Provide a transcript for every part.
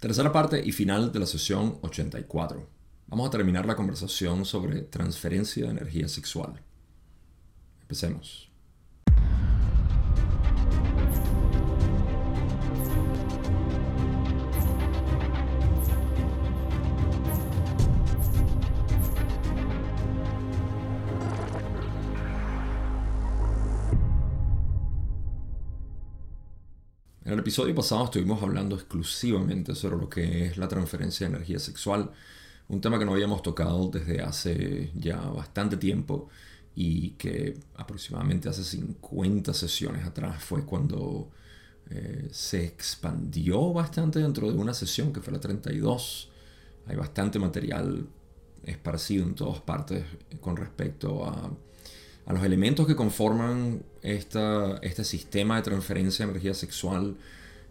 Tercera parte y final de la sesión 84. Vamos a terminar la conversación sobre transferencia de energía sexual. Empecemos. En el episodio pasado estuvimos hablando exclusivamente sobre lo que es la transferencia de energía sexual, un tema que no habíamos tocado desde hace ya bastante tiempo y que aproximadamente hace 50 sesiones atrás fue cuando eh, se expandió bastante dentro de una sesión que fue la 32. Hay bastante material esparcido en todas partes con respecto a a los elementos que conforman esta, este sistema de transferencia de energía sexual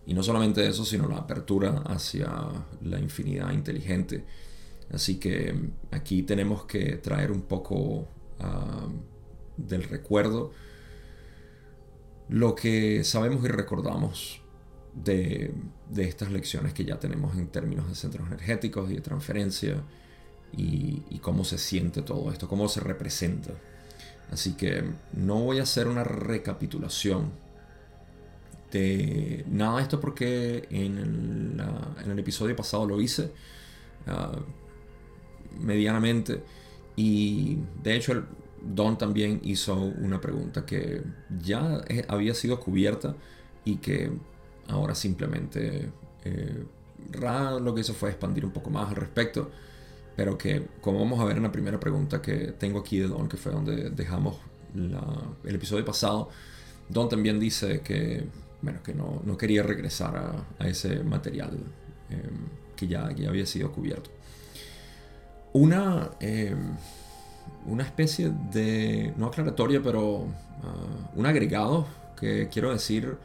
y no solamente eso, sino la apertura hacia la infinidad inteligente. Así que aquí tenemos que traer un poco ah, del recuerdo lo que sabemos y recordamos de, estas lecciones que ya tenemos en términos de centros energéticos y de transferencia y cómo se siente todo esto, cómo se representa. Así que no voy a hacer una recapitulación de nada de esto porque en el, episodio pasado lo hice ah, medianamente. Y de hecho Don también hizo una pregunta que ya había sido cubierta y que ahora simplemente eh, lo que hizo fue expandir un poco más al respecto pero que como vamos a ver en la primera pregunta que tengo aquí de Don, que fue donde dejamos el episodio pasado, Don también dice que, bueno, que no, no quería regresar a, ese material em, que ya, ya, había sido cubierto. Una, em, una especie de, no aclaratoria, pero ah, un agregado que quiero decir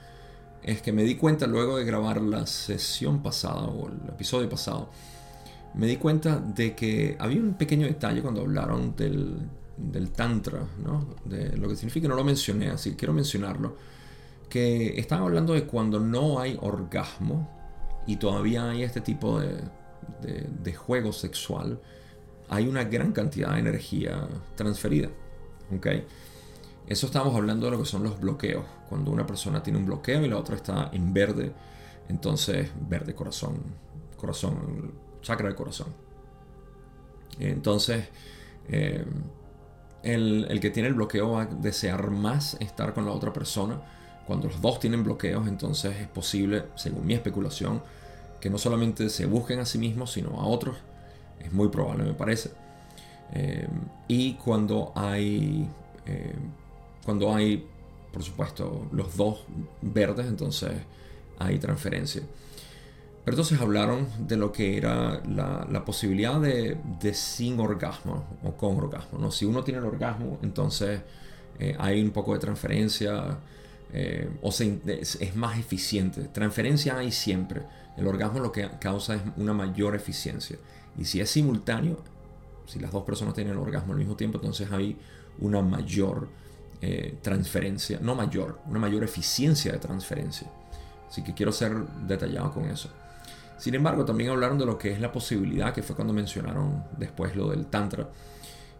es que me di cuenta luego de grabar la sesión pasada o el episodio pasado, me di cuenta de que había un pequeño detalle cuando hablaron del, Tantra, ¿no? de lo que significa, no lo mencioné, así quiero mencionarlo, que estaban hablando de cuando no hay orgasmo y todavía hay este tipo de, de, juego sexual, hay una gran cantidad de energía transferida. ¿okay? Eso estamos hablando de lo que son los bloqueos. Cuando una persona tiene un bloqueo y la otra está en verde, entonces verde corazón, corazón chakra del corazón. Entonces, eh, el, que tiene el bloqueo va a desear más estar con la otra persona. Cuando los dos tienen bloqueos, entonces es posible, según mi especulación, que no solamente se busquen a sí mismos, sino a otros. Es muy probable, me parece. Eh, y cuando hay, eh, cuando hay, por supuesto, los dos verdes, entonces hay transferencia. Pero entonces hablaron de lo que era la, posibilidad de, sin orgasmo o con orgasmo. ¿no? Si uno tiene el orgasmo, entonces eh, hay un poco de transferencia eh, o es, más eficiente. Transferencia hay siempre. El orgasmo lo que causa es una mayor eficiencia. Y si es simultáneo, si las dos personas tienen el orgasmo al mismo tiempo, entonces hay una mayor eh, transferencia, no mayor, una mayor eficiencia de transferencia. Así que quiero ser detallado con eso. Sin embargo, también hablaron de lo que es la posibilidad, que fue cuando mencionaron después lo del Tantra.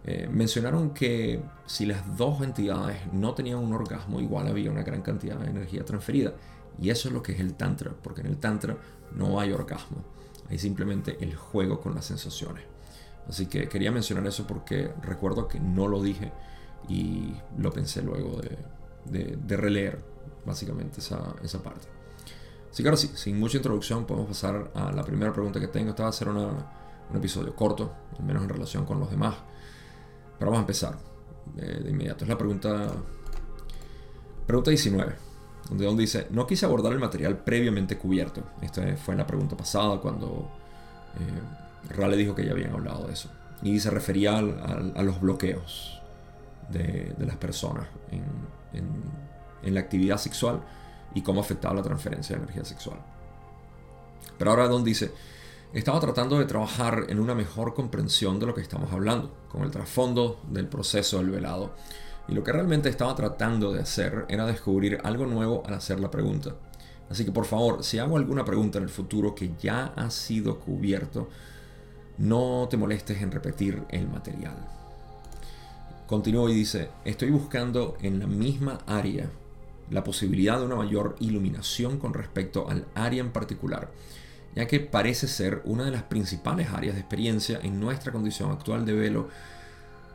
Eh, mencionaron que si las dos entidades no tenían un orgasmo, igual había una gran cantidad de energía transferida. Y eso es lo que es el Tantra, porque en el Tantra no hay orgasmo, hay simplemente el juego con las sensaciones. Así que quería mencionar eso porque recuerdo que no lo dije y lo pensé luego de, releer básicamente esa, esa parte. Así que ahora sí, sin mucha introducción, podemos pasar a la primera pregunta que tengo. Esta va a ser un episodio corto, al menos en relación con los demás. Pero vamos a empezar eh, de, inmediato. Es la pregunta, pregunta 19, donde Don dice, no quise abordar el material previamente cubierto. Esta fue en la pregunta pasada cuando eh, Rale dijo que ya habían hablado de eso. Y se refería a los bloqueos de, las personas en la actividad sexual y cómo afectaba la transferencia de energía sexual. Pero ahora Don dice, estaba tratando de trabajar en una mejor comprensión de lo que estamos hablando, con el trasfondo del proceso del velado. Y lo que realmente estaba tratando de hacer era descubrir algo nuevo al hacer la pregunta. Así que por favor, si hago alguna pregunta en el futuro que ya ha sido cubierto, no te molestes en repetir el material. Continúa y dice, estoy buscando en la misma área la posibilidad de una mayor iluminación con respecto al área en particular, ya que parece ser una de las principales áreas de experiencia en nuestra condición actual de velo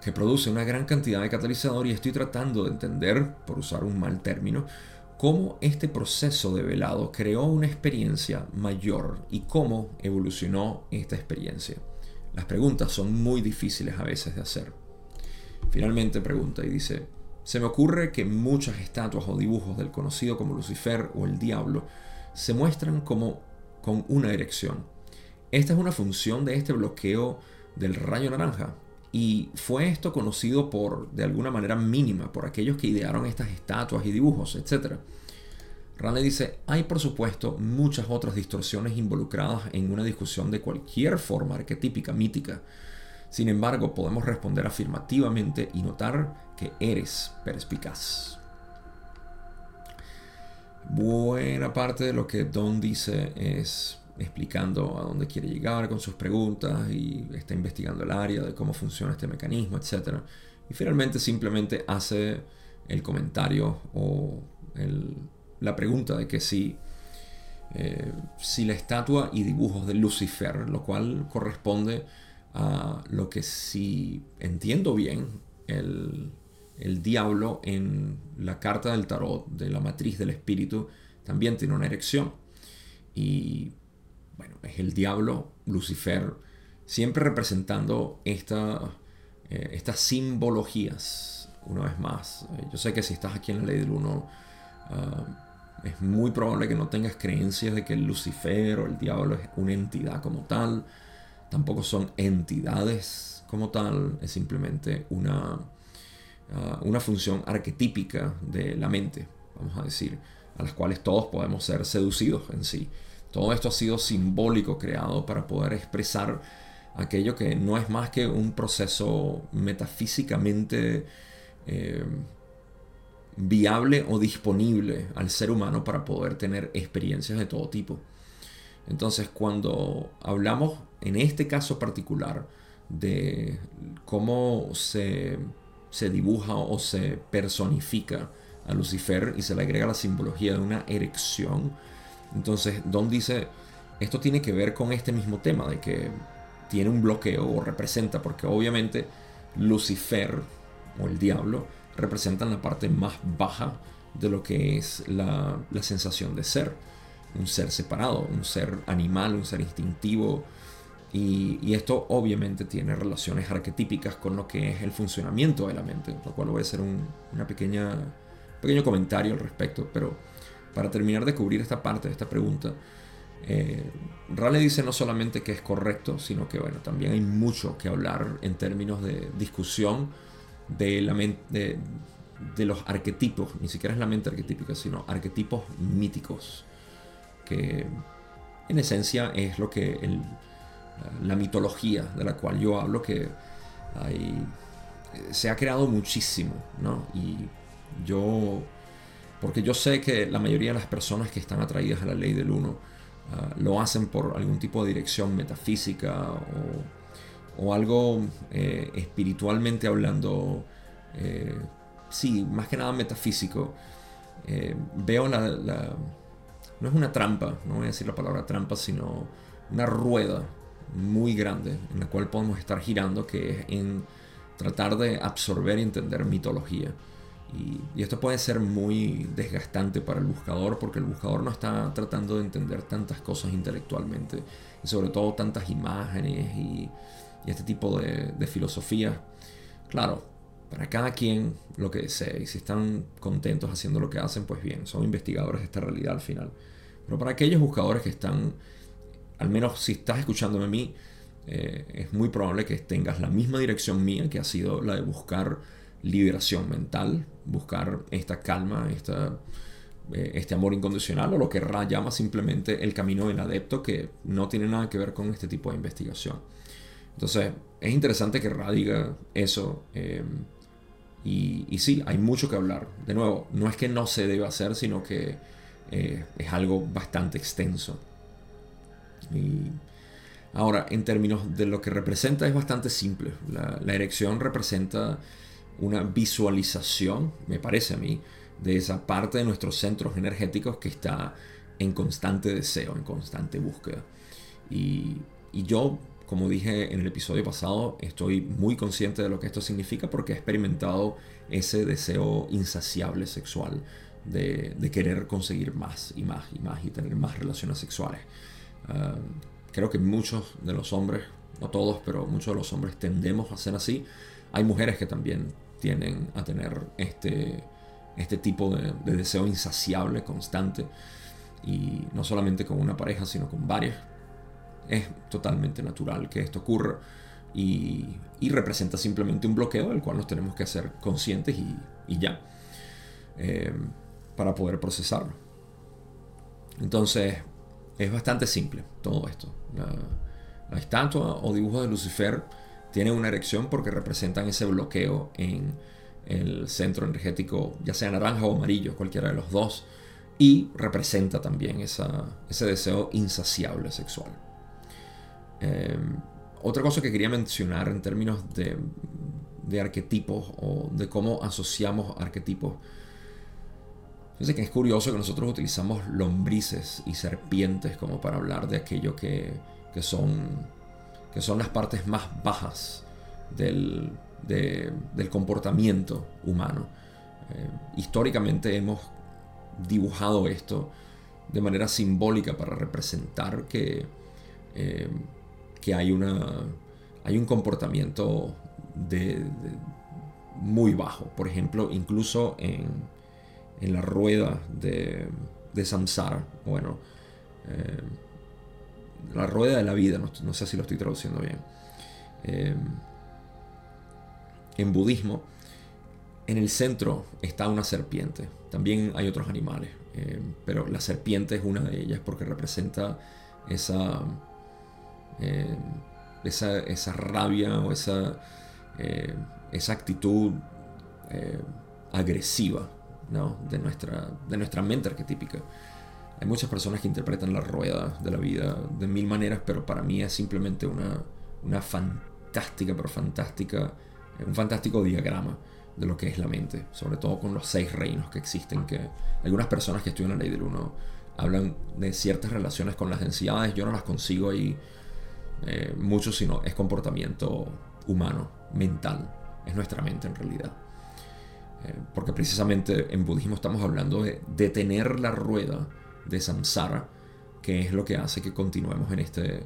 que produce una gran cantidad de catalizador y estoy tratando de entender, por usar un mal término, cómo este proceso de velado creó una experiencia mayor y cómo evolucionó esta experiencia. Las preguntas son muy difíciles a veces de hacer. Finalmente pregunta y dice, se me ocurre que muchas estatuas o dibujos del conocido como Lucifer o el diablo se muestran como con una erección. Esta es una función de este bloqueo del rayo naranja. Y fue esto conocido por, de alguna manera mínima, por aquellos que idearon estas estatuas y dibujos, etc. Rane dice, hay por supuesto muchas otras distorsiones involucradas en una discusión de cualquier forma arquetípica mítica. Sin embargo, podemos responder afirmativamente y notar que eres perspicaz. Buena parte de lo que Don dice es explicando a dónde quiere llegar con sus preguntas y está investigando el área de cómo funciona este mecanismo, etc. Y finalmente simplemente hace el comentario o la pregunta de que si, eh, si la estatua y dibujos de Lucifer, lo cual corresponde a lo que si entiendo bien, el, el diablo en la carta del tarot de la matriz del espíritu también tiene una erección. Y bueno, es el diablo, Lucifer, siempre representando esta, eh, estas simbologías. Una vez más, eh, yo sé que si estás aquí en la ley del uno, ah, es muy probable que no tengas creencias de que el Lucifer o el diablo es una entidad como tal. Tampoco son entidades como tal, es simplemente una, uh, una función arquetípica de la mente, vamos a decir, a las cuales todos podemos ser seducidos en sí. Todo esto ha sido simbólico creado para poder expresar aquello que no es más que un proceso metafísicamente eh, viable o disponible al ser humano para poder tener experiencias de todo tipo. Entonces, cuando hablamos en este caso particular de cómo se, se dibuja o se personifica a Lucifer y se le agrega la simbología de una erección, entonces Don dice, esto tiene que ver con este mismo tema de que tiene un bloqueo o representa, porque obviamente Lucifer o el diablo representan la parte más baja de lo que es la, sensación de ser. Un ser separado, un ser animal, un ser instintivo. Y, esto obviamente tiene relaciones arquetípicas con lo que es el funcionamiento de la mente, lo cual voy a hacer un una pequeña, pequeño comentario al respecto. Pero para terminar de cubrir esta parte de esta pregunta, eh, Raleigh dice no solamente que es correcto, sino que bueno, también hay mucho que hablar en términos de discusión de, la mente, de, los arquetipos, ni siquiera es la mente arquetípica, sino arquetipos míticos, que en esencia es lo que el, la mitología de la cual yo hablo, que se ha creado muchísimo, ¿no? Y yo, porque yo sé que la mayoría de las personas que están atraídas a la ley del uno, ah, lo hacen por algún tipo de dirección metafísica o algo eh, espiritualmente hablando, eh, sí, más que nada metafísico, eh, veo la, no es una trampa, no voy a decir la palabra trampa, sino una rueda muy grande en la cual podemos estar girando, que es en tratar de absorber y entender mitología. Y, esto puede ser muy desgastante para el buscador porque el buscador no está tratando de entender tantas cosas intelectualmente y sobre todo tantas imágenes y este tipo de, filosofía. Claro, para cada quien lo que desee y si están contentos haciendo lo que hacen, pues bien, son investigadores de esta realidad al final. Pero para aquellos buscadores que están, al menos si estás escuchándome a mí, eh, es muy probable que tengas la misma dirección mía que ha sido la de buscar liberación mental, buscar esta calma, esta, eh, este amor incondicional o lo que Ra llama simplemente el camino del adepto que no tiene nada que ver con este tipo de investigación. Entonces, es interesante que radiga eso. Em, y, y, sí, hay mucho que hablar. De nuevo, no es que no se debe hacer, sino que eh, es algo bastante extenso. Y ahora, en términos de lo que representa, es bastante simple. La, la erección representa una visualización, me parece a mí, de esa parte de nuestros centros energéticos que está en constante deseo, en constante búsqueda. Y, y, yo, como dije en el episodio pasado, estoy muy consciente de lo que esto significa porque he experimentado ese deseo insaciable sexual de, de querer conseguir más y más y más y tener más relaciones sexuales. Uh, creo que muchos de los hombres, no todos, pero muchos de los hombres tendemos a ser así. Hay mujeres que también tienden a tener este, este tipo de, de deseo insaciable, constante y no solamente con una pareja, sino con varias. Es totalmente natural que esto ocurra y, y representa simplemente un bloqueo del cual nos tenemos que hacer conscientes y, y ya, eh, para poder procesarlo. Entonces, es bastante simple todo esto. La, estatua o dibujo de Lucifer tiene una erección porque representan ese bloqueo en el centro energético, ya sea naranja o amarillo, cualquiera de los dos y representa también ese deseo insaciable sexual. Em, otra cosa que quería mencionar en términos de, arquetipos o de cómo asociamos arquetipos. Fíjense que es curioso que nosotros utilizamos lombrices y serpientes como para hablar de aquello que, que son, que son las partes más bajas del, del comportamiento humano. Eh, históricamente hemos dibujado esto de manera simbólica para representar que, eh, que hay, una, hay un comportamiento de, muy bajo. Por ejemplo, incluso en, en la rueda de, de Samsara, bueno, eh, la rueda de la vida, no, sé si lo estoy traduciendo bien. Eh, en budismo, en el centro está una serpiente. También hay otros animales, eh, pero la serpiente es una de ellas porque representa esa, esa, esa, rabia o esa, esa actitud agresiva ¿no? de, nuestra, de nuestra mente arquetípica. Hay muchas personas que interpretan la rueda de la vida de mil maneras, pero para mí es simplemente una, una fantástica, pero fantástica, un fantástico diagrama de lo que es la mente, sobre todo con los seis reinos que existen, que algunas personas que estudian la ley del uno hablan de ciertas relaciones con las densidades, yo no las consigo ahí eh, mucho, sino es comportamiento humano, mental, es nuestra mente en realidad. Eh, porque precisamente en budismo estamos hablando de detener la rueda de samsara, que es lo que hace que continuemos en este...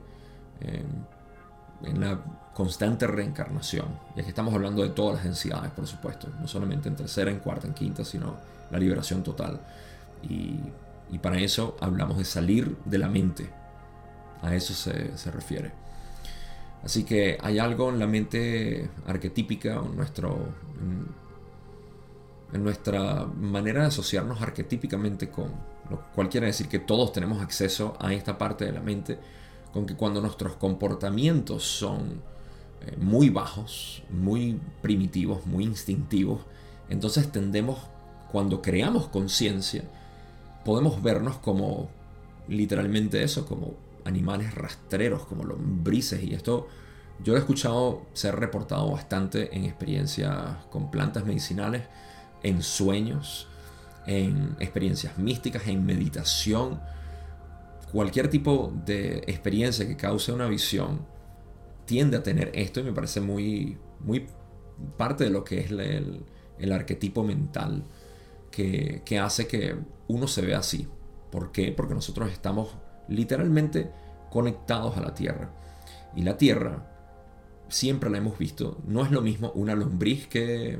en la constante reencarnación. Y aquí estamos hablando de todas las densidades, por supuesto, no solamente en tercera, en cuarta, en quinta, sino la liberación total. Y, para eso hablamos de salir de la mente. A eso se, refiere. Así que hay algo en la mente arquetípica, en, nuestro, en, nuestra manera de asociarnos arquetípicamente con, lo cual quiere decir que todos tenemos acceso a esta parte de la mente, con que cuando nuestros comportamientos son eh, muy bajos, muy primitivos, muy instintivos. Entonces tendemos, cuando creamos conciencia, podemos vernos como literalmente eso, como animales rastreros, como lombrices. Y esto yo he escuchado ser reportado bastante en experiencias con plantas medicinales, en sueños, en experiencias místicas, en meditación. Cualquier tipo de experiencia que cause una visión tiende a tener esto y me parece muy, muy parte de lo que es el, el arquetipo mental que, que, hace que uno se vea así. ¿Por qué? Porque nosotros estamos literalmente conectados a la Tierra. Y la Tierra, siempre la hemos visto, no es lo mismo una lombriz que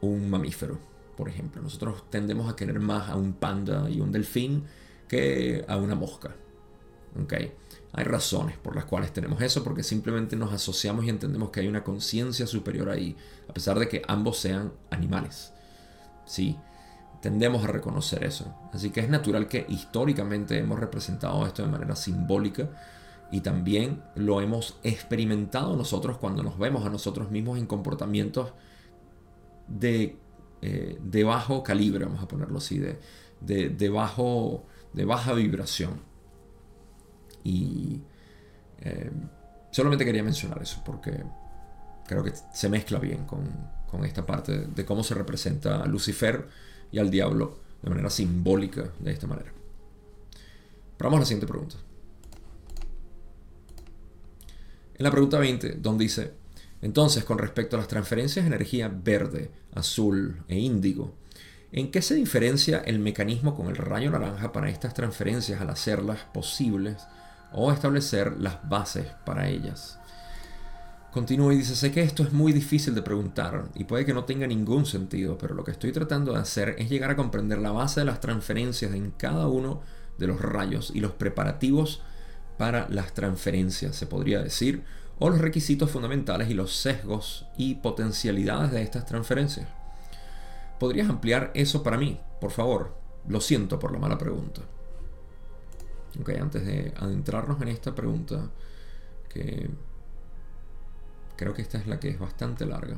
un mamífero, por ejemplo. Nosotros tendemos a querer más a un panda y un delfín que a una mosca. ¿Okay? Hay razones por las cuales tenemos eso, porque simplemente nos asociamos y entendemos que hay una conciencia superior ahí, a pesar de que ambos sean animales. Sí, tendemos a reconocer eso. Así que es natural que históricamente hemos representado esto de manera simbólica y también lo hemos experimentado nosotros cuando nos vemos a nosotros mismos en comportamientos de, eh, de bajo calibre, vamos a ponerlo así, de, de, bajo, de baja vibración. Y eh, solamente quería mencionar eso porque creo que se mezcla bien con, esta parte de cómo se representa a Lucifer y al diablo de manera simbólica de esta manera. Vamos a la siguiente pregunta. En la pregunta 20, Don dice, entonces con respecto a las transferencias de energía verde, azul e índigo, ¿en qué se diferencia el mecanismo con el rayo naranja para estas transferencias al hacerlas posibles o establecer las bases para ellas? Continúa y dice, sé que esto es muy difícil de preguntar y puede que no tenga ningún sentido, pero lo que estoy tratando de hacer es llegar a comprender la base de las transferencias en cada uno de los rayos y los preparativos para las transferencias, se podría decir, o los requisitos fundamentales y los sesgos y potencialidades de estas transferencias. ¿Podrías ampliar eso para mí, por favor? Lo siento por la mala pregunta. Ok, antes de adentrarnos en esta pregunta, que creo que esta es la que es bastante larga.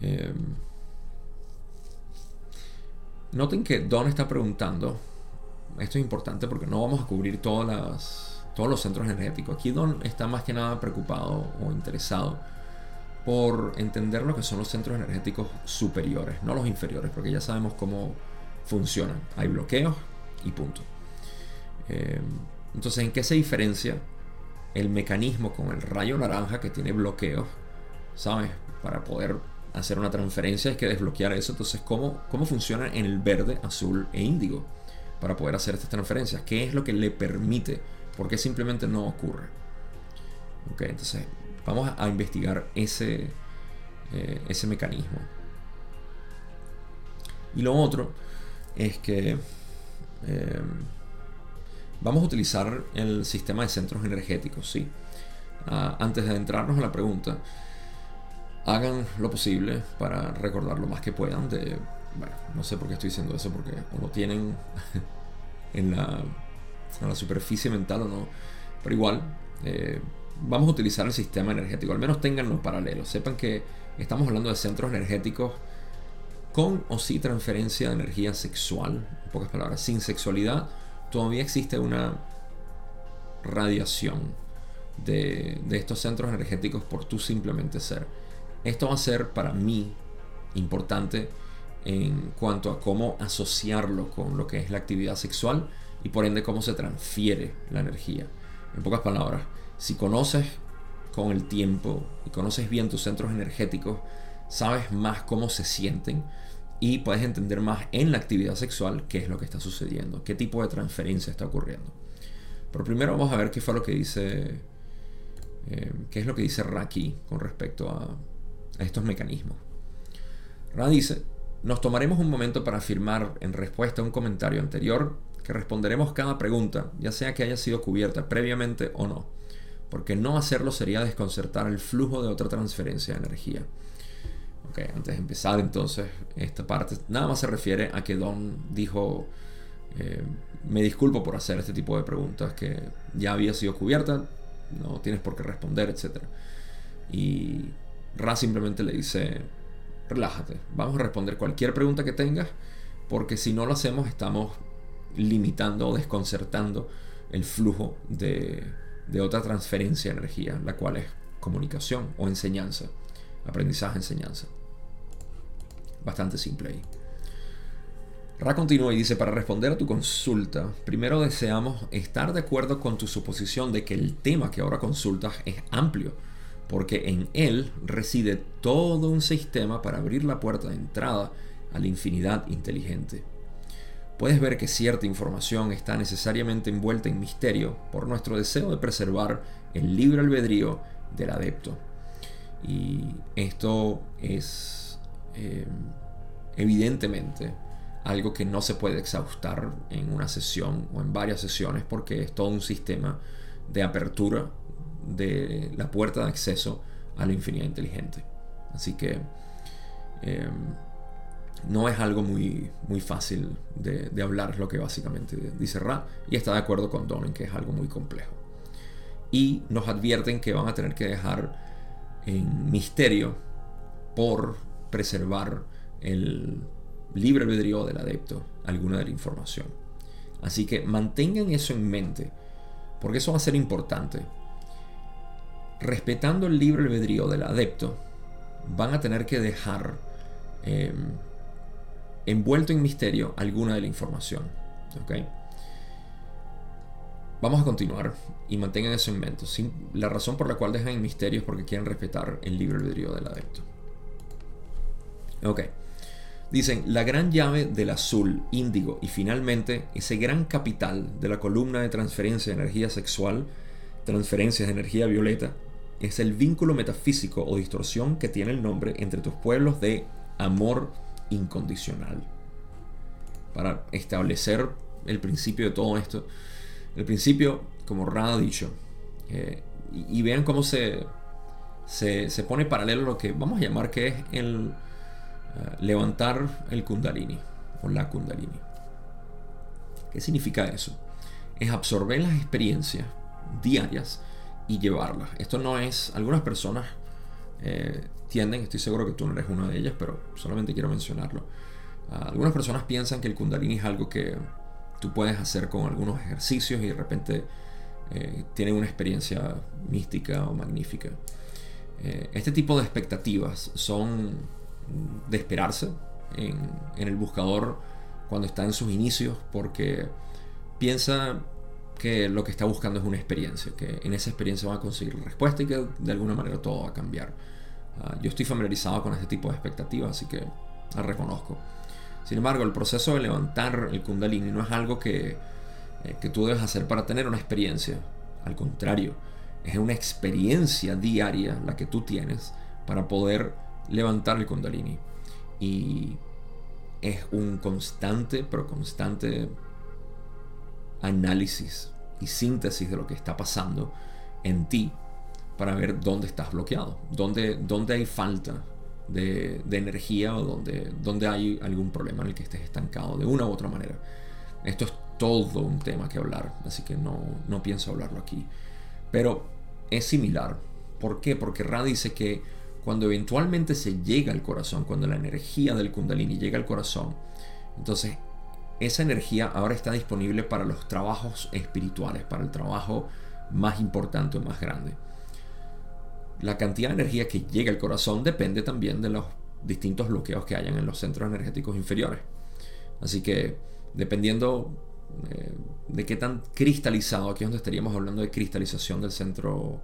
Em, noten que Don está preguntando esto es importante porque no vamos a cubrir todas todos los centros energéticos. Aquí Don está más que nada preocupado o interesado por entender lo que son los centros energéticos superiores, no los inferiores, porque ya sabemos cómo funcionan. Hay bloqueos y punto. Eh, entonces, ¿en qué se diferencia el mecanismo con el rayo naranja que tiene bloqueos? ¿Sabes? Para poder hacer una transferencia hay que desbloquear eso. Entonces, ¿cómo, cómo funciona en el verde, azul e índigo? para poder hacer estas transferencias. ¿Qué es lo que le permite? ¿Por qué simplemente no ocurre? Ok, entonces vamos a, investigar ese, eh, ese mecanismo. Y lo otro es que eh, vamos a utilizar el sistema de centros energéticos, ¿sí? Ah, antes de adentrarnos a la pregunta, hagan lo posible para recordar lo más que puedan de bueno, no sé por qué estoy diciendo eso, porque o lo tienen en la, en la superficie mental o no. Pero igual, eh, vamos a utilizar el sistema energético, al menos tenganlo paralelo. Sepan que estamos hablando de centros energéticos con o sin transferencia de energía sexual, en pocas palabras, sin sexualidad, todavía existe una radiación de, de estos centros energéticos por tú simplemente ser. Esto va a ser para mí importante en cuanto a cómo asociarlo con lo que es la actividad sexual y por ende cómo se transfiere la energía. En pocas palabras, si conoces con el tiempo y conoces bien tus centros energéticos, sabes más cómo se sienten y puedes entender más en la actividad sexual qué es lo que está sucediendo, qué tipo de transferencia está ocurriendo. Pero primero vamos a ver qué fue lo que dice, eh, qué es lo que dice Raki con respecto a, a estos mecanismos. Ra dice, nos tomaremos un momento para afirmar en respuesta a un comentario anterior que responderemos cada pregunta, ya sea que haya sido cubierta previamente o no, porque no hacerlo sería desconcertar el flujo de otra transferencia de energía. Ok, antes de empezar entonces esta parte, nada más se refiere a que Don dijo, eh, me disculpo por hacer este tipo de preguntas que ya había sido cubierta, no tienes por qué responder, etc. Y Ra simplemente le dice, relájate. Vamos a responder cualquier pregunta que tengas, porque si no lo hacemos estamos limitando o desconcertando el flujo de, otra transferencia de energía, la cual es comunicación o enseñanza, aprendizaje, enseñanza. Bastante simple ahí. Ra continúa y dice, para responder a tu consulta, primero deseamos estar de acuerdo con tu suposición de que el tema que ahora consultas es amplio porque en él reside todo un sistema para abrir la puerta de entrada a la infinidad inteligente. Puedes ver que cierta información está necesariamente envuelta en misterio por nuestro deseo de preservar el libre albedrío del adepto. Y esto es eh, evidentemente algo que no se puede exhaustar en una sesión o en varias sesiones porque es todo un sistema de apertura de la puerta de acceso a la infinidad inteligente. Así que em, no es algo muy, muy fácil de, hablar, es lo que básicamente dice Ra, y está de acuerdo con Don en que es algo muy complejo. Y nos advierten que van a tener que dejar en misterio por preservar el, libre albedrío del adepto alguna de la información. Así que mantengan eso en mente, porque eso va a ser importante. Respetando el libre albedrío del adepto, van a tener que dejar em, envuelto en misterio alguna de la información. Vamos a continuar y mantengan eso en mente. la razón por la cual dejan en misterio es porque quieren respetar el libre albedrío del adepto. Ok. Dicen, la gran llave del azul, índigo y finalmente ese gran capital de la columna de transferencia de energía sexual, transferencias de energía violeta, es el vínculo metafísico o distorsión que tiene el nombre entre tus pueblos de amor incondicional. Para establecer el principio de todo esto, el principio, como Rada ha dicho, eh, y, vean cómo se, se, se, pone paralelo a lo que vamos a llamar que es el eh, levantar el kundalini o la kundalini. ¿Qué significa eso? Es absorber las experiencias diarias y llevarlas. Esto no es, algunas personas eh, tienden, estoy seguro que tú no eres una de ellas, pero solamente quiero mencionarlo. Ah, algunas personas piensan que el kundalini es algo que tú puedes hacer con algunos ejercicios y de repente eh, tienen una experiencia mística o magnífica. Eh, este tipo de expectativas son de esperarse en, en, el buscador cuando está en sus inicios porque piensa que lo que está buscando es una experiencia, que en esa experiencia va a conseguir respuesta y que de alguna manera todo va a cambiar. Ah, yo estoy familiarizado con este tipo de expectativas, así que la reconozco. Sin embargo, el proceso de levantar el kundalini no es algo que, eh, que tú debes hacer para tener una experiencia. Al contrario, es una experiencia diaria la que tú tienes para poder levantar el kundalini. Y es un constante, pero constante análisis y síntesis de lo que está pasando en ti para ver dónde estás bloqueado, dónde, dónde hay falta de, energía o dónde, dónde hay algún problema en el que estés estancado de una u otra manera. Esto es todo un tema que hablar, así que no, no pienso hablarlo aquí. Pero es similar. ¿Por qué? Porque Ra dice que cuando eventualmente se llega al corazón, cuando la energía del kundalini llega al corazón, entonces esa energía ahora está disponible para los trabajos espirituales, para el trabajo más importante o más grande. La cantidad de energía que llega al corazón depende también de los distintos bloqueos que hayan en los centros energéticos inferiores. Así que dependiendo eh, de qué tan cristalizado, aquí es donde estaríamos hablando de cristalización del centro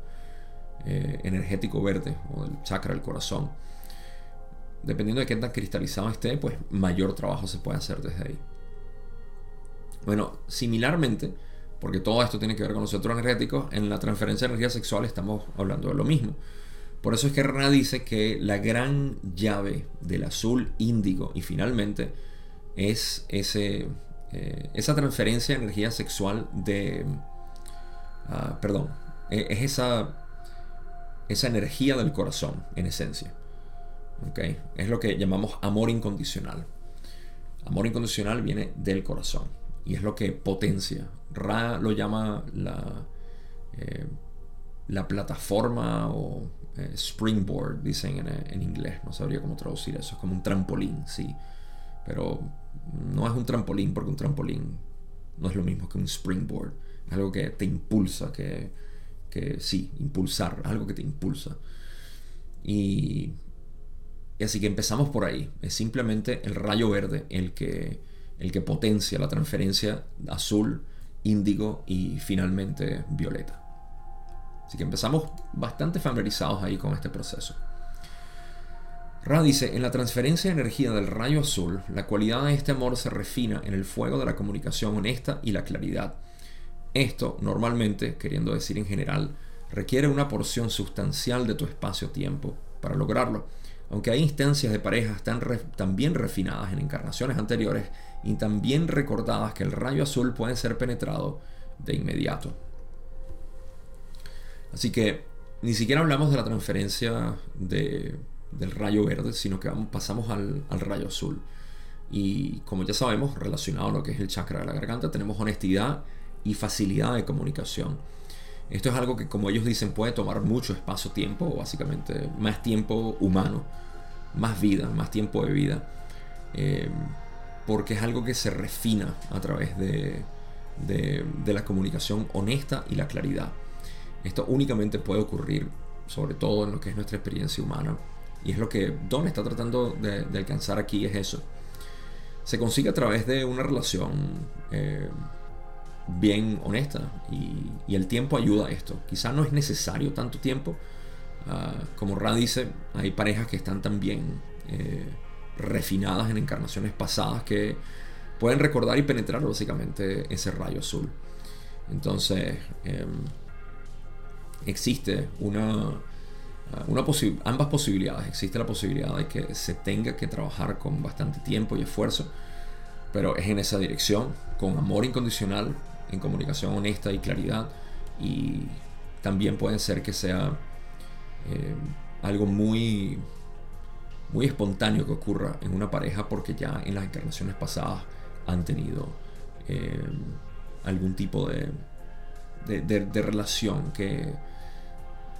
eh, energético verde o del chakra del corazón. Dependiendo de qué tan cristalizado esté, pues mayor trabajo se puede hacer desde ahí. Bueno, similarmente, porque todo esto tiene que ver con los centros energéticos, en la transferencia de energía sexual estamos hablando de lo mismo. Por eso es que Rana dice que la gran llave del azul índigo y finalmente es ese, eh, esa transferencia de energía sexual de... Ah, perdón, e, es esa, esa energía del corazón en esencia. ¿okay? Es lo que llamamos amor incondicional. Amor incondicional viene del corazón y es lo que potencia. Ra lo llama la, eh, la plataforma o eh, springboard, dicen en, inglés. No sabría cómo traducir eso. Es como un trampolín, sí. Pero no es un trampolín porque un trampolín no es lo mismo que un springboard. Es algo que te impulsa, que, que sí, impulsar, algo que te impulsa. Y, y así que empezamos por ahí. Es simplemente el rayo verde el que el que potencia la transferencia azul, índigo y finalmente violeta. Así que empezamos bastante familiarizados ahí con este proceso. Ra dice, en la transferencia de energía del rayo azul, la cualidad de este amor se refina en el fuego de la comunicación honesta y la claridad. Esto, normalmente, queriendo decir en general, requiere una porción sustancial de tu espacio-tiempo para lograrlo. Aunque hay instancias de parejas tan, tan bien refinadas en encarnaciones anteriores y también recordadas que el rayo azul puede ser penetrado de inmediato. Así que ni siquiera hablamos de la transferencia del rayo verde, sino que pasamos al, al rayo azul. Y como ya sabemos, relacionado a lo que es el chakra de la garganta, tenemos honestidad y facilidad de comunicación. Esto es algo que, como ellos dicen, puede tomar mucho espacio-tiempo, básicamente más tiempo humano, más vida, más tiempo de vida eh, porque es algo que se refina a través de, de, la comunicación honesta y la claridad. Esto únicamente puede ocurrir, sobre todo en lo que es nuestra experiencia humana, y es lo que Don está tratando de, alcanzar aquí, es eso. Se consigue a través de una relación eh, bien honesta y, el tiempo ayuda a esto. Quizá no es necesario tanto tiempo. Ah, como Ra dice, hay parejas que están tan bien eh, refinadas en encarnaciones pasadas que pueden recordar y penetrar básicamente ese rayo azul. Entonces, em, existe una, una ambas posibilidades. Existe la posibilidad de que se tenga que trabajar con bastante tiempo y esfuerzo, pero es en esa dirección, con amor incondicional, en comunicación honesta y claridad. Y también puede ser que sea em, algo muy, muy espontáneo que ocurra en una pareja porque ya en las encarnaciones pasadas han tenido eh, algún tipo de, de, relación que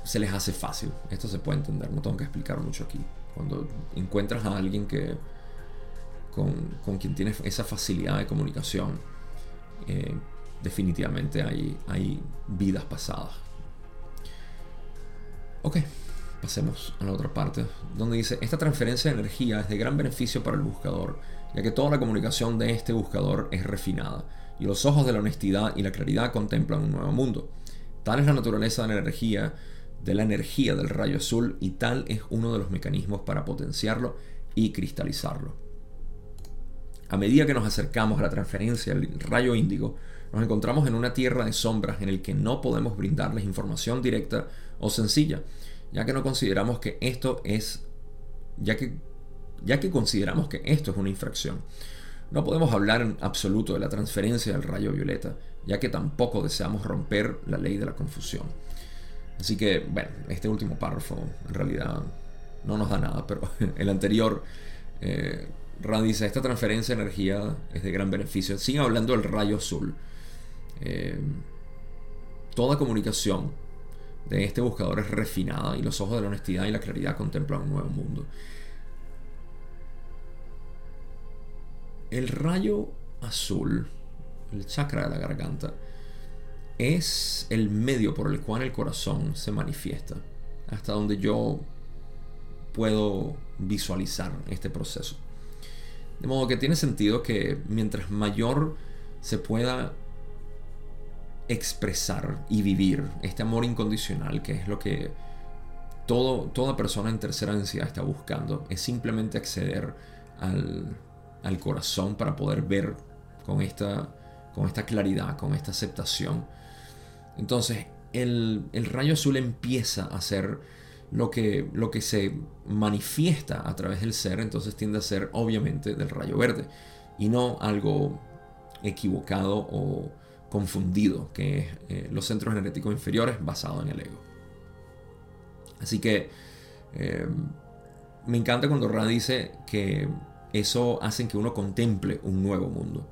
se les hace fácil. Esto se puede entender, no tengo que explicar mucho aquí. Cuando encuentras a alguien que con, quien tienes esa facilidad de comunicación, eh, definitivamente hay, hay vidas pasadas. Ok, pasemos a la otra parte, donde dice, esta transferencia de energía es de gran beneficio para el buscador ya que toda la comunicación de este buscador es refinada, y los ojos de la honestidad y la claridad contemplan un nuevo mundo. Tal es la naturaleza de la energía, de la energía del rayo azul, y tal es uno de los mecanismos para potenciarlo y cristalizarlo. A medida que nos acercamos a la transferencia del rayo índigo, nos encontramos en una tierra de sombras en el que no podemos brindarles información directa o sencilla, ya que no consideramos que esto es, ya que ya que consideramos que esto es una infracción. No podemos hablar en absoluto de la transferencia del rayo violeta, ya que tampoco deseamos romper la ley de la confusión. Así que, bueno, este último párrafo en realidad no nos da nada, pero el anterior, eh, dice, esta transferencia de energía es de gran beneficio. Sigue hablando del rayo azul. Eh, toda comunicación de este buscador es refinada y los ojos de la honestidad y la claridad contemplan un nuevo mundo. El rayo azul, el chakra de la garganta, es el medio por el cual el corazón se manifiesta, hasta donde yo puedo visualizar este proceso. De modo que tiene sentido que mientras mayor se pueda expresar y vivir este amor incondicional, que es lo que todo, toda persona en tercera densidad está buscando, es simplemente acceder al, al corazón para poder ver con esta, con esta claridad, con esta aceptación. Entonces, el, rayo azul empieza a ser lo que, lo que se manifiesta a través del ser, entonces tiende a ser obviamente del rayo verde y no algo equivocado o confundido, que es eh, los centros energéticos inferiores basados en el ego. Así que eh, me encanta cuando Ra dice que eso hace que uno contemple un nuevo mundo.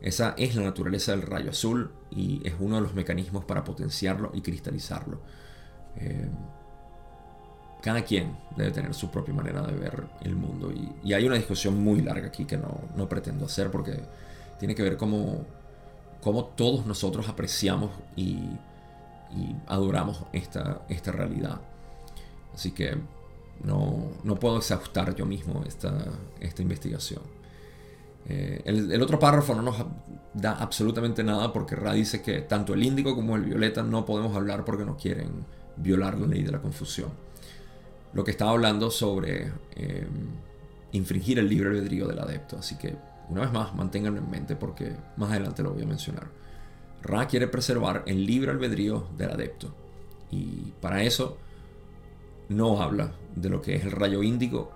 Esa es la naturaleza del rayo azul y es uno de los mecanismos para potenciarlo y cristalizarlo. Eh, cada quien debe tener su propia manera de ver el mundo y, hay una discusión muy larga aquí que no, pretendo hacer porque tiene que ver cómo, cómo todos nosotros apreciamos y, adoramos esta, esta realidad. Así que no, puedo exhaustar yo mismo esta, esta investigación. Eh, el, otro párrafo no nos da absolutamente nada porque Ra dice que tanto el índigo como el violeta no podemos hablar porque no quieren violar la ley de la confusión. Lo que estaba hablando sobre eh, infringir el libre albedrío del adepto. Así que, una vez más, manténganlo en mente porque más adelante lo voy a mencionar. Ra quiere preservar el libre albedrío del adepto. Y para eso no habla de lo que es el rayo índigo,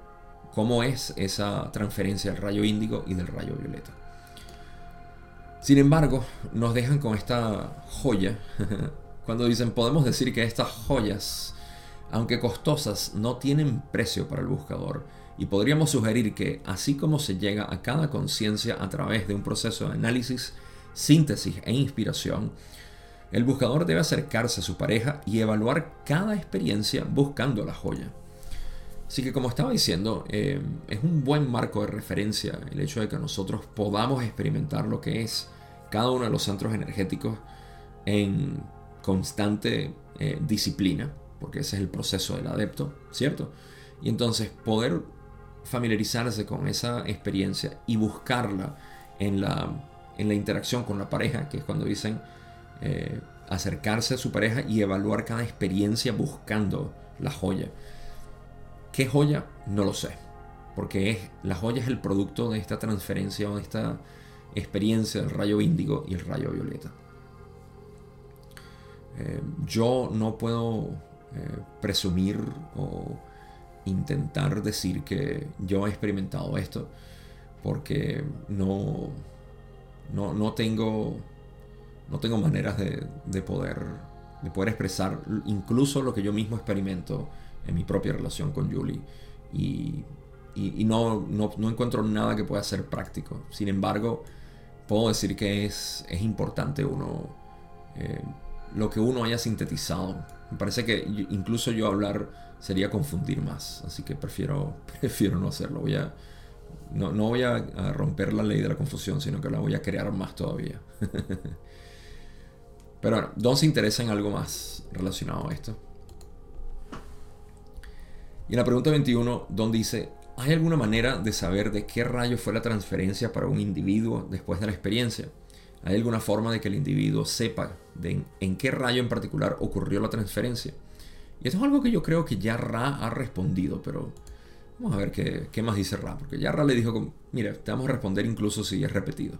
cómo es esa transferencia del rayo índigo y del rayo violeta. Sin embargo, nos dejan con esta joya, cuando dicen podemos decir que estas joyas, aunque costosas, no tienen precio para el buscador, y podríamos sugerir que, así como se llega a cada conciencia a través de un proceso de análisis, síntesis e inspiración, el buscador debe acercarse a su pareja y evaluar cada experiencia buscando la joya. Así que como estaba diciendo, eh, es un buen marco de referencia el hecho de que nosotros podamos experimentar lo que es cada uno de los centros energéticos en constante eh, disciplina, porque ese es el proceso del adepto, ¿cierto? Y entonces poder familiarizarse con esa experiencia y buscarla en la, en la interacción con la pareja, que es cuando dicen eh, acercarse a su pareja y evaluar cada experiencia buscando la joya. ¿Qué joya? No lo sé. Porque la joya es el producto de esta transferencia o de esta experiencia del rayo índigo y el rayo violeta. Eh, yo no puedo eh, presumir o intentar decir que yo he experimentado esto porque no, no, no tengo no tengo maneras de, de, poder de poder expresar incluso lo que yo mismo experimento en mi propia relación con Julie. Y, y, no, no, no, encuentro nada que pueda ser práctico. Sin embargo, puedo decir que es, es importante uno, eh, lo que uno haya sintetizado. Me parece que incluso yo hablar sería confundir más. Así que prefiero, prefiero no hacerlo. Voy a, no, no voy a, romper la ley de la confusión, sino que la voy a crear más todavía. Pero bueno, Don se interesa en algo más relacionado a esto. Y en la pregunta 21, Don dice, ¿hay alguna manera de saber de qué rayo fue la transferencia para un individuo después de la experiencia? ¿Hay alguna forma de que el individuo sepa de en, qué rayo en particular ocurrió la transferencia? Y esto es algo que yo creo que ya Ra ha respondido, pero vamos a ver qué, qué más dice Ra, porque ya Ra le dijo, mira, te vamos a responder incluso si es repetido.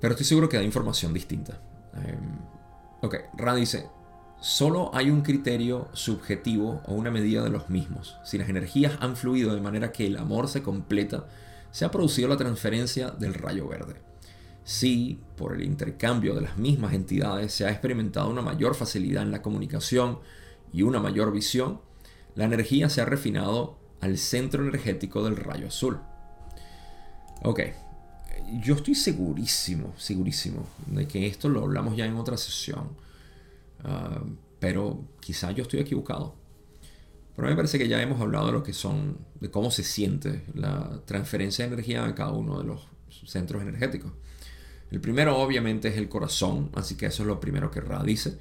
Pero estoy seguro que da información distinta. Em, ok, Ra dice, Solo hay un criterio subjetivo o una medida de los mismos. Si las energías han fluido de manera que el amor se completa, se ha producido la transferencia del rayo verde. Si, por el intercambio de las mismas entidades, se ha experimentado una mayor facilidad en la comunicación y una mayor visión, la energía se ha refinado al centro energético del rayo azul. Ok, yo estoy segurísimo, segurísimo de que esto lo hablamos ya en otra sesión Ah, pero quizá yo estoy equivocado. Pero me parece que ya hemos hablado de lo que son, de cómo se siente la transferencia de energía a cada uno de los centros energéticos. El primero obviamente es el corazón, así que eso es lo primero que Ra dice.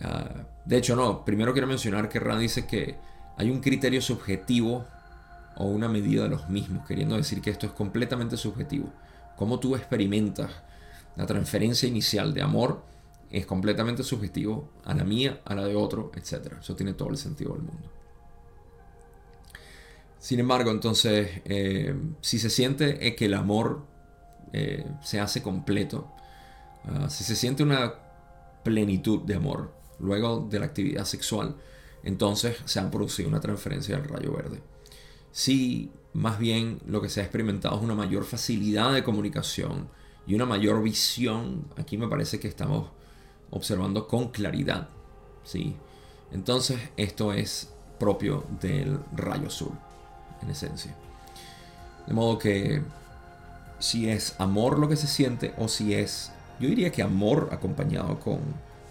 Ah, de hecho, no, primero quiero mencionar que Ra dice que hay un criterio subjetivo o una medida de los mismos, queriendo decir que esto es completamente subjetivo. Cómo tú experimentas la transferencia inicial de amor es completamente subjetivo a la mía, a la de otro, etc. Eso tiene todo el sentido del mundo. Sin embargo, entonces, eh, si se siente que el amor eh, se hace completo, ah, si se siente una plenitud de amor luego de la actividad sexual, entonces se ha producido una transferencia del rayo verde. Si más bien lo que se ha experimentado es una mayor facilidad de comunicación y una mayor visión, aquí me parece que estamos observando con claridad. ¿sí? Entonces esto es propio del rayo azul, en esencia. De modo que si es amor lo que se siente o si es, yo diría que amor acompañado con,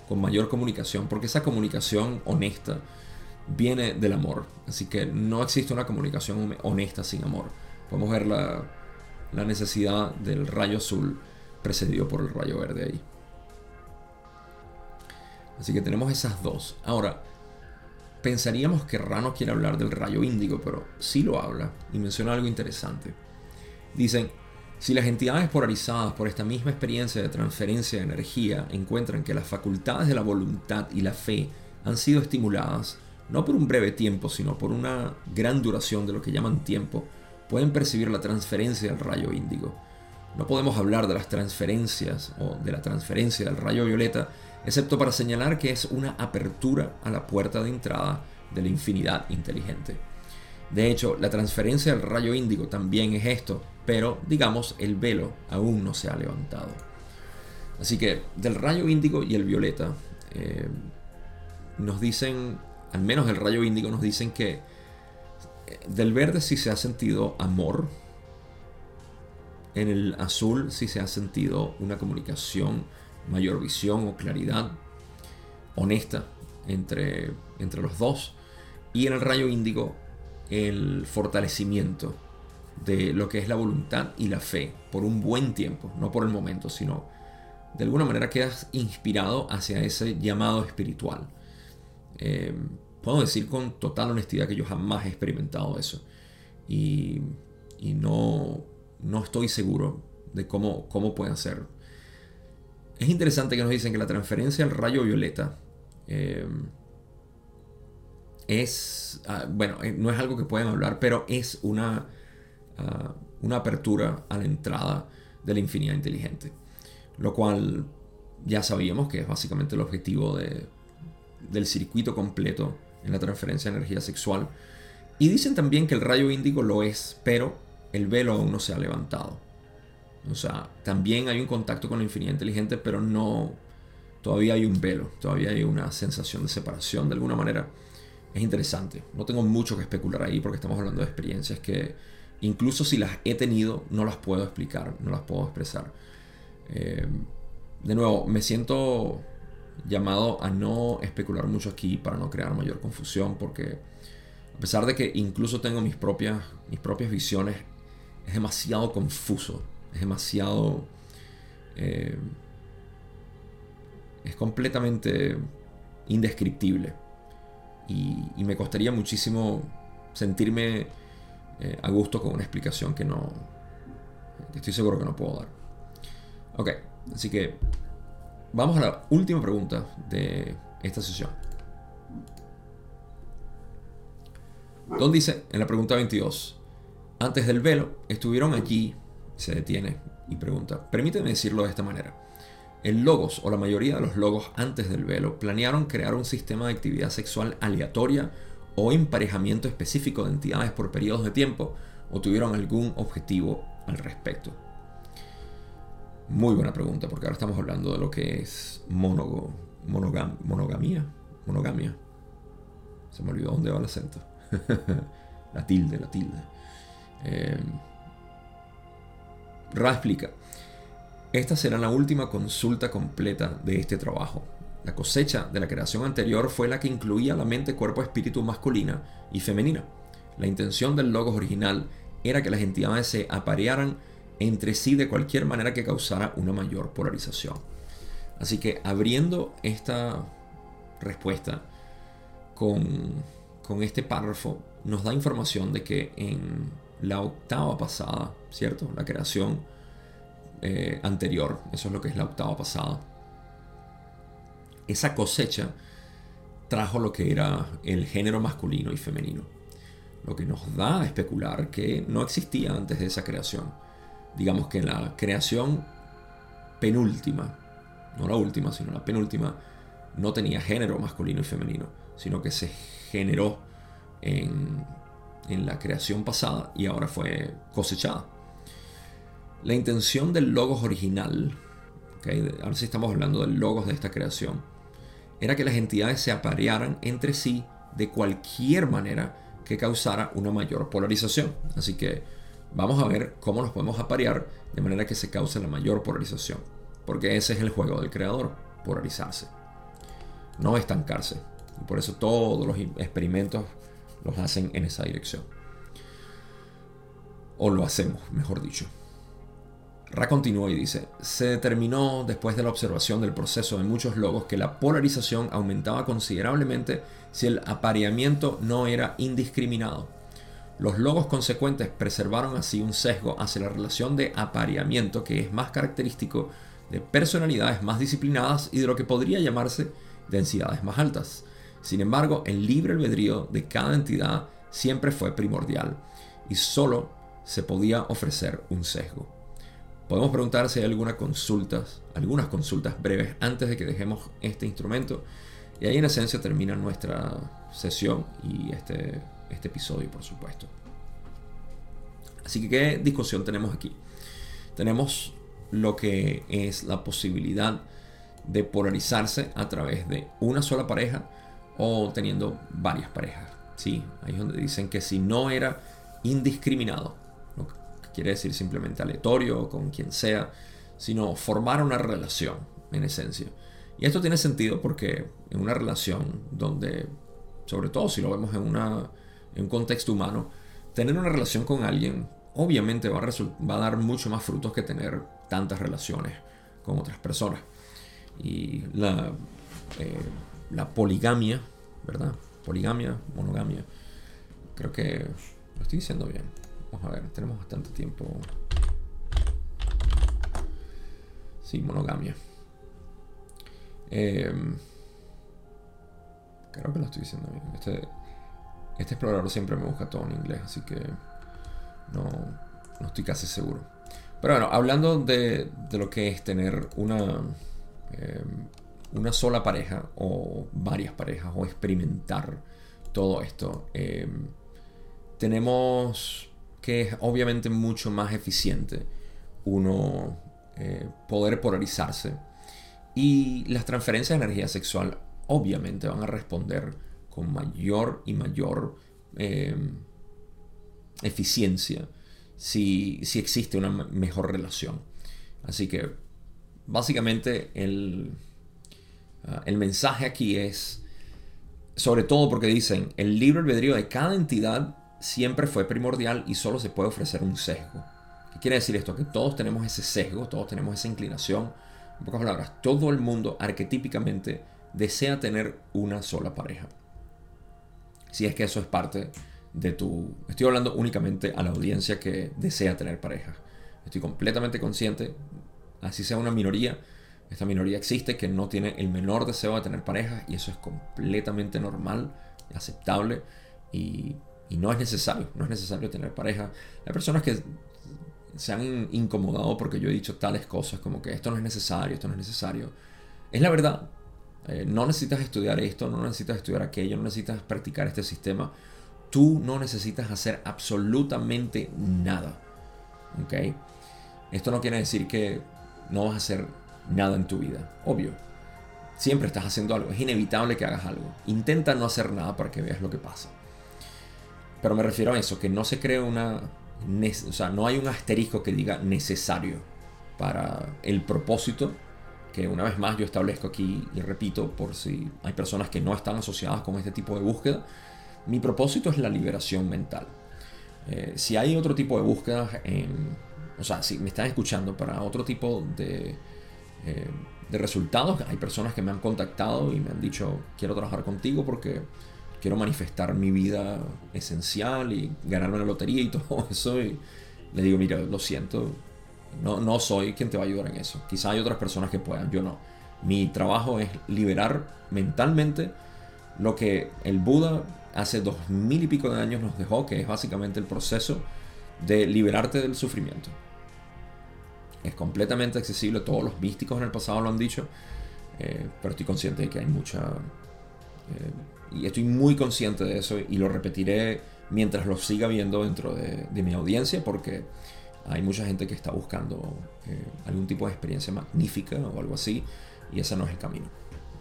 con mayor comunicación, porque esa comunicación honesta viene del amor. Así que no existe una comunicación honesta sin amor. Podemos ver la, la necesidad del rayo azul precedido por el rayo verde ahí. Así que tenemos esas dos. Ahora, pensaríamos que Rano quiere hablar del rayo índigo, pero sí lo habla y menciona algo interesante. Dicen, si las entidades polarizadas por esta misma experiencia de transferencia de energía encuentran que las facultades de la voluntad y la fe han sido estimuladas, no por un breve tiempo, sino por una gran duración de lo que llaman tiempo, pueden percibir la transferencia del rayo índigo. No podemos hablar de las transferencias o de la transferencia del rayo violeta excepto para señalar que es una apertura a la puerta de entrada de la infinidad inteligente. De hecho, la transferencia del rayo índigo también es esto, pero digamos el velo aún no se ha levantado. Así que del rayo índigo y el violeta eh, nos dicen, al menos el rayo índigo nos dicen que eh, del verde sí se ha sentido amor, en el azul sí se ha sentido una comunicación mayor visión o claridad honesta entre, entre los dos. y en el rayo índigo el fortalecimiento de lo que es la voluntad y la fe por un buen tiempo, no por el momento, sino de alguna manera quedas inspirado hacia ese llamado espiritual. Eh, puedo decir con total honestidad que yo jamás he experimentado eso y, no, no estoy seguro de cómo, cómo pueden ser. Es interesante que nos dicen que la transferencia al rayo violeta eh, es, ah, bueno, eh, no es algo que pueden hablar, pero es una, ah, una apertura a la entrada de la infinidad inteligente. Lo cual ya sabíamos que es básicamente el objetivo de, del circuito completo en la transferencia de energía sexual. Y dicen también que el rayo índigo lo es, pero el velo aún no se ha levantado. O sea, también hay un contacto con la infinidad inteligente, pero no. Todavía hay un velo, todavía hay una sensación de separación de alguna manera es interesante. No tengo mucho que especular ahí porque estamos hablando de experiencias que incluso si las he tenido no las puedo explicar, no las puedo expresar. Eh, de nuevo, me siento llamado a no especular mucho aquí para no crear mayor confusión porque a pesar de que incluso tengo mis propias, mis propias visiones, es demasiado confuso, es demasiado... Eh, es completamente indescriptible y, me costaría muchísimo sentirme eh, a gusto con una explicación que no, estoy seguro que no puedo dar. Ok, así que vamos a la última pregunta de esta sesión. Don dice en la pregunta 22, antes del velo estuvieron allí, se detiene y pregunta, permíteme decirlo de esta manera. El Logos, o la mayoría de los Logos antes del velo, planearon crear un sistema de actividad sexual aleatoria o emparejamiento específico de entidades por periodos de tiempo, o tuvieron algún objetivo al respecto. Muy buena pregunta, porque ahora estamos hablando de lo que es monogamia. Monogamia. Se me olvidó dónde va el acento. la tilde, la tilde. Eh, Ra explica. Esta será la última consulta completa de este trabajo. La cosecha de la creación anterior fue la que incluía la mente, cuerpo, espíritu masculina y femenina. La intención del logos original era que las entidades se aparearan entre sí de cualquier manera que causara una mayor polarización. Así que abriendo esta respuesta con, con este párrafo, nos da información de que en la octava pasada, ¿cierto? La creación eh, anterior, eso es lo que es la octava pasada, esa cosecha trajo lo que era el género masculino y femenino, lo que nos da a especular que no existía antes de esa creación. Digamos que la creación penúltima, no la última, sino la penúltima, no tenía género masculino y femenino, sino que se generó en, en la creación pasada y ahora fue cosechada. La intención del logos original, ahora sí estamos hablando del logos de esta creación, era que las entidades se aparearan entre sí de cualquier manera que causara una mayor polarización. Así que vamos a ver cómo nos podemos aparear de manera que se cause la mayor polarización. Porque ese es el juego del creador, polarizarse. No estancarse. Y por eso todos los experimentos los hacen en esa dirección. O lo hacemos, mejor dicho. Ra continúa y dice, se determinó después de la observación del proceso de muchos logos que la polarización aumentaba considerablemente si el apareamiento no era indiscriminado. Los logos consecuentes preservaron así un sesgo hacia la relación de apareamiento que es más característico de personalidades más disciplinadas y de lo que podría llamarse densidades más altas. Sin embargo, el libre albedrío de cada entidad siempre fue primordial y solo se podía ofrecer un sesgo. Podemos preguntar si hay algunas consultas, algunas consultas breves antes de que dejemos este instrumento. Y ahí en esencia termina nuestra sesión y este, este episodio, por supuesto. Así que, ¿qué discusión tenemos aquí? Tenemos lo que es la posibilidad de polarizarse a través de una sola pareja o teniendo varias parejas. Sí, ahí es donde dicen que si no era indiscriminado, quiere decir simplemente aleatorio, con quien sea, sino formar una relación, en esencia. Y esto tiene sentido porque en una relación donde sobre todo si lo vemos en, un contexto humano, tener una relación con alguien obviamente va a, va a dar mucho más frutos que tener tantas relaciones con otras personas. Y la, eh, la poligamia, ¿verdad? Poligamia, monogamia. Creo que lo estoy diciendo bien. Vamos a ver, tenemos bastante tiempo. Sí, monogamia. Em, creo que lo estoy diciendo bien. Este, este explorador siempre me busca todo en inglés, así que no, no estoy casi seguro. Pero bueno, hablando de, lo que es tener una, em, una sola pareja o varias parejas o experimentar todo esto, em, tenemos que es obviamente mucho más eficiente uno eh, poder polarizarse y las transferencias de energía sexual obviamente van a responder con mayor y mayor em, eficiencia si, existe una mejor relación. Así que básicamente el, ah, el mensaje aquí es, sobre todo porque dicen, el libre albedrío de cada entidad siempre fue primordial y solo se puede ofrecer un sesgo. ¿Qué quiere decir esto? Que todos tenemos ese sesgo, todos tenemos esa inclinación. En pocas palabras, todo el mundo arquetípicamente desea tener una sola pareja. Si es que eso es parte de tu... Estoy hablando únicamente a la audiencia que desea tener pareja. Estoy completamente consciente, así sea una minoría, esta minoría existe que no tiene el menor deseo de tener pareja y eso es completamente normal, aceptable y, y no es necesario, no es necesario tener pareja. Hay personas que se han incomodado porque yo he dicho tales cosas como que esto no es necesario, esto no es necesario. Es la verdad. Eh, no necesitas estudiar esto, no necesitas estudiar aquello, no necesitas practicar este sistema Tú no necesitas hacer absolutamente nada. ¿Ok? Esto no quiere decir que no vas a hacer nada en tu vida. Obvio. Siempre estás haciendo algo. Es inevitable que hagas algo. Intenta no hacer nada para que veas lo que pasa. Pero me refiero a eso, que no se cree una... O sea, no hay un asterisco que diga necesario para el propósito que una vez más yo establezco aquí y repito por si hay personas que no están asociadas con este tipo de búsqueda mi propósito es la liberación mental. Eh, si hay otro tipo de búsquedas, o sea, si me están escuchando para otro tipo de, eh, de resultados, hay personas que me han contactado y me han dicho, quiero trabajar contigo porque quiero manifestar mi vida esencial y ganarme la lotería y todo eso. Y le digo, mira, lo siento, no, no soy quien te va a ayudar en eso. Quizá hay otras personas que puedan, yo no. Mi trabajo es liberar mentalmente lo que el Buda hace dos mil y pico de años nos dejó, que es básicamente el proceso de liberarte del sufrimiento. Es completamente accesible, todos los místicos en el pasado lo han dicho, eh, pero estoy consciente de que hay mucha... Eh, y estoy muy consciente de eso y lo repetiré mientras lo siga viendo dentro de, mi audiencia, porque hay mucha gente que está buscando eh, algún tipo de experiencia magnífica o algo así, y ese no es el camino.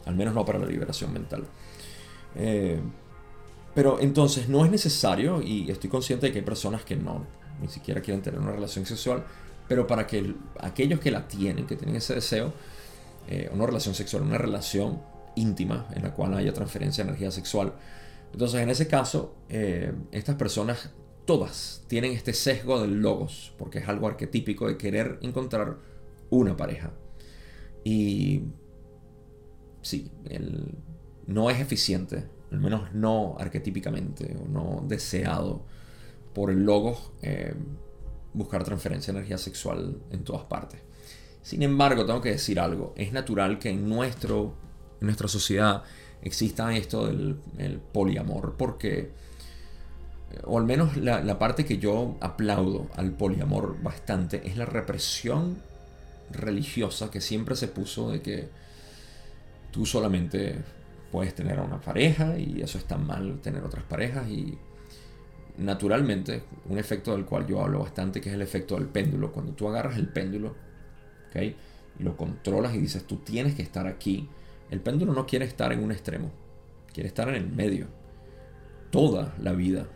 Al menos no para la liberación mental. Pero entonces no es necesario, y estoy consciente de que hay personas que no, ni siquiera quieren tener una relación sexual, pero para que aquellos que la tienen, que tienen ese deseo, eh, una relación sexual, una relación íntima en la cual haya transferencia de energía sexual. Entonces en ese caso, eh, estas personas todas tienen este sesgo del logos, porque es algo arquetípico de querer encontrar una pareja. Y sí, no es eficiente al menos no arquetípicamente o no deseado por el logo, eh, buscar transferencia de energía sexual en todas partes. Sin embargo, tengo que decir algo, es natural que en, nuestro, en nuestra sociedad exista esto del poliamor, porque, o al menos la, la parte que yo aplaudo al poliamor bastante, es la represión religiosa que siempre se puso de que tú solamente puedes tener a una pareja y eso está mal tener otras parejas y naturalmente un efecto del cual yo hablo bastante que es el efecto del péndulo cuando tú agarras el péndulo ¿okay? y lo controlas y dices tú tienes que estar aquí el péndulo no quiere estar en un extremo quiere estar en el medio toda la vida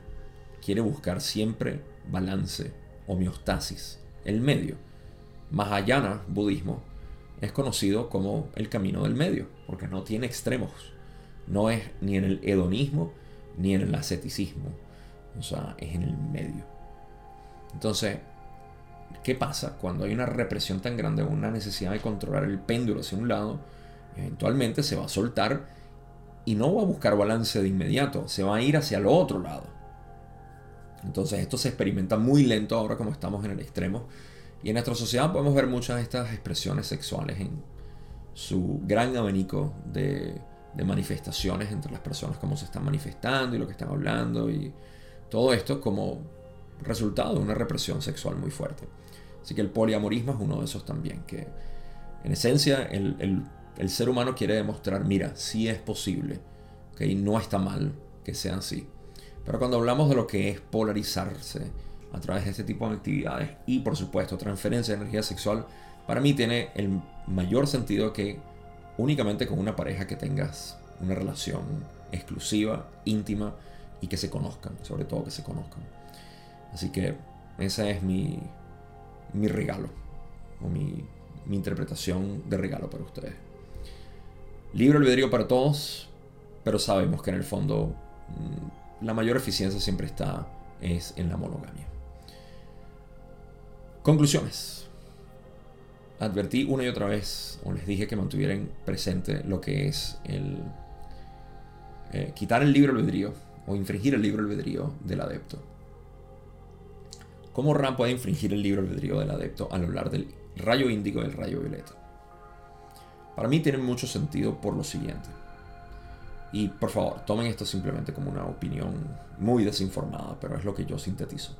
quiere buscar siempre balance homeostasis el medio Mahayana budismo es conocido como el camino del medio porque no tiene extremos No es ni en el hedonismo ni en el asceticismo. O sea, es en el medio. Entonces, ¿qué pasa cuando hay una represión tan grande, una necesidad de controlar el péndulo hacia un lado? Eventualmente se va a soltar y no va a buscar balance de inmediato, se va a ir hacia el otro lado. Entonces esto se experimenta muy lento ahora como estamos en el extremo. Y en nuestra sociedad podemos ver muchas de estas expresiones sexuales en su gran abanico de, manifestaciones entre las personas, cómo se están manifestando y lo que están hablando y todo esto como resultado de una represión sexual muy fuerte. Así que el poliamorismo es uno de esos también, que en esencia el, ser humano quiere demostrar, mira, sí es posible, que no está mal que sea así. Pero cuando hablamos de lo que es polarizarse a través de este tipo de actividades y por supuesto transferencia de energía sexual, para mí tiene el mayor sentido que únicamente con una pareja que tengas una relación exclusiva, íntima y que se conozcan, sobre todo que se conozcan. Así que ese es mi, mi regalo, o mi, mi interpretación de regalo para ustedes. Libre albedrío para todos, pero sabemos que en el fondo mm, la mayor eficiencia siempre está es en la monogamia. Conclusiones. Advertí una y otra vez, o les dije que mantuvieran presente lo que es el eh, quitar el libre albedrío o infringir el libre albedrío del adepto. ¿Cómo Ram puede infringir el libre albedrío del adepto al hablar del rayo índigo y el rayo violeta? Para mí tiene mucho sentido por lo siguiente. Y por favor, tomen esto simplemente como una opinión muy desinformada, pero es lo que yo sintetizo.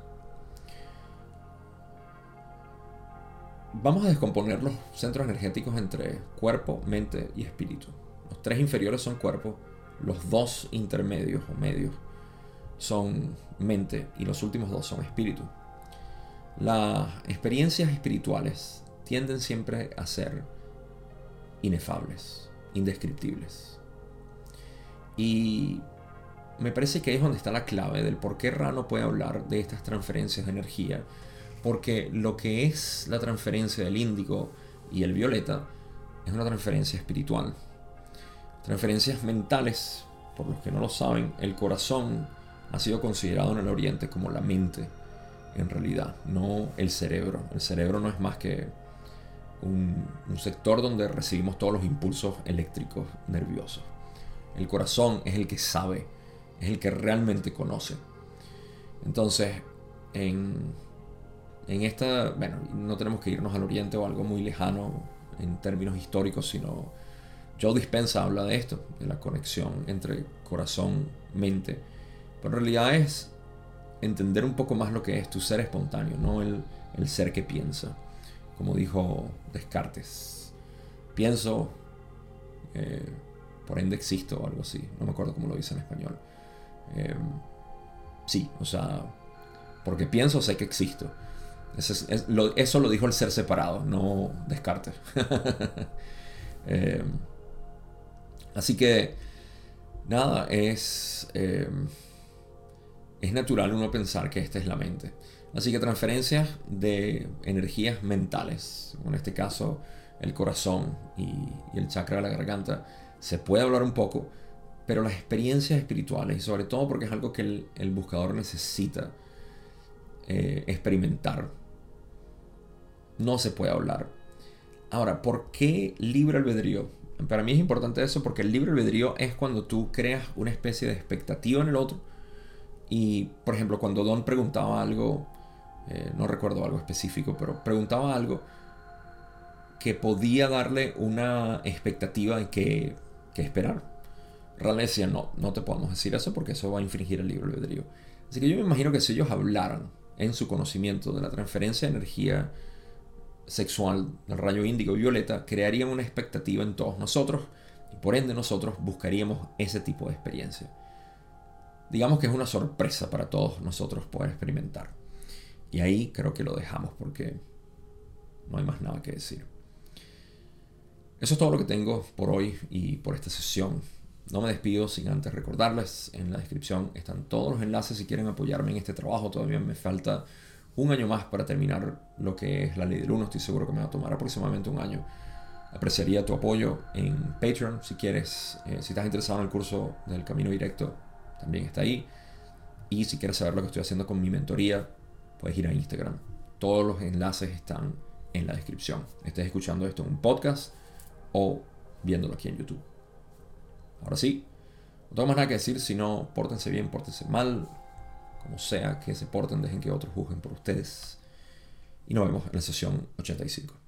Vamos a descomponer los centros energéticos entre cuerpo, mente y espíritu. Los tres inferiores son cuerpo, los dos intermedios o medios son mente y los últimos dos son espíritu. Las experiencias espirituales tienden siempre a ser inefables, indescriptibles. Y me parece que ahí es donde está la clave del por qué Rano puede hablar de estas transferencias de energía. Porque lo que es la transferencia del índigo y el violeta es una transferencia espiritual. Transferencias mentales, por los que no lo saben, el corazón ha sido considerado en el Oriente como la mente en realidad, no el cerebro. El cerebro no es más que un, sector donde recibimos todos los impulsos eléctricos nerviosos. El corazón es el que sabe, es el que realmente conoce. Entonces, en, en esta, bueno, no tenemos que irnos al oriente o algo muy lejano en términos históricos, sino Joe Dispensa habla de esto, de la conexión entre corazón, mente. Pero en realidad es entender un poco más lo que es tu ser espontáneo, no el, ser que piensa. Como dijo Descartes, pienso, eh, por ende existo o algo así, no me acuerdo cómo lo dice en español. Eh, sí, o sea, porque pienso sé que existo. Eso, lo, dijo el ser separado, no Descartes. Eh, así que, nada, es es natural uno pensar que esta es la mente. Así que transferencias de energías mentales, en este caso el corazón y, el chakra de la garganta, se puede hablar un poco, pero las experiencias espirituales, y sobre todo porque es algo que el, buscador necesita eh, experimentar, no se puede hablar. Ahora, ¿por qué libre albedrío? Para mí es importante eso porque el libre albedrío es cuando tú creas una especie de expectativa en el otro y, por ejemplo, cuando Don preguntaba algo, eh, no recuerdo algo específico, pero preguntaba algo que podía darle una expectativa en que, que esperar. Realmente decía, no, no te podemos decir eso porque eso va a infringir el libro albedrío. Así que yo me imagino que si ellos hablaran en su conocimiento de la transferencia de energía sexual del rayo índigo violeta, crearían una expectativa en todos nosotros y por ende nosotros buscaríamos ese tipo de experiencia digamos que es una sorpresa para todos nosotros poder experimentar. Y ahí creo que lo dejamos porque no hay más nada que decir. Eso es todo lo que tengo por hoy y por esta sesión. No me despido sin antes recordarles, en la descripción están todos los enlaces si quieren apoyarme en este trabajo. Todavía me falta un año más para terminar lo que es la ley del 1. Estoy seguro que me va a tomar aproximadamente un año Apreciaría tu apoyo en Patreon si quieres, eh, si estás interesado en el curso del Camino Directo, también está ahí. Y si quieres saber lo que estoy haciendo con mi mentoría, puedes ir a Instagram. Todos los enlaces están en la descripción. Estés escuchando esto en un podcast o viéndolo aquí en YouTube. Ahora sí, no tengo más nada que decir, si no, pórtense bien, pórtense mal, como sea que se porten, dejen que otros juzguen por ustedes. Y nos vemos en la sesión 85.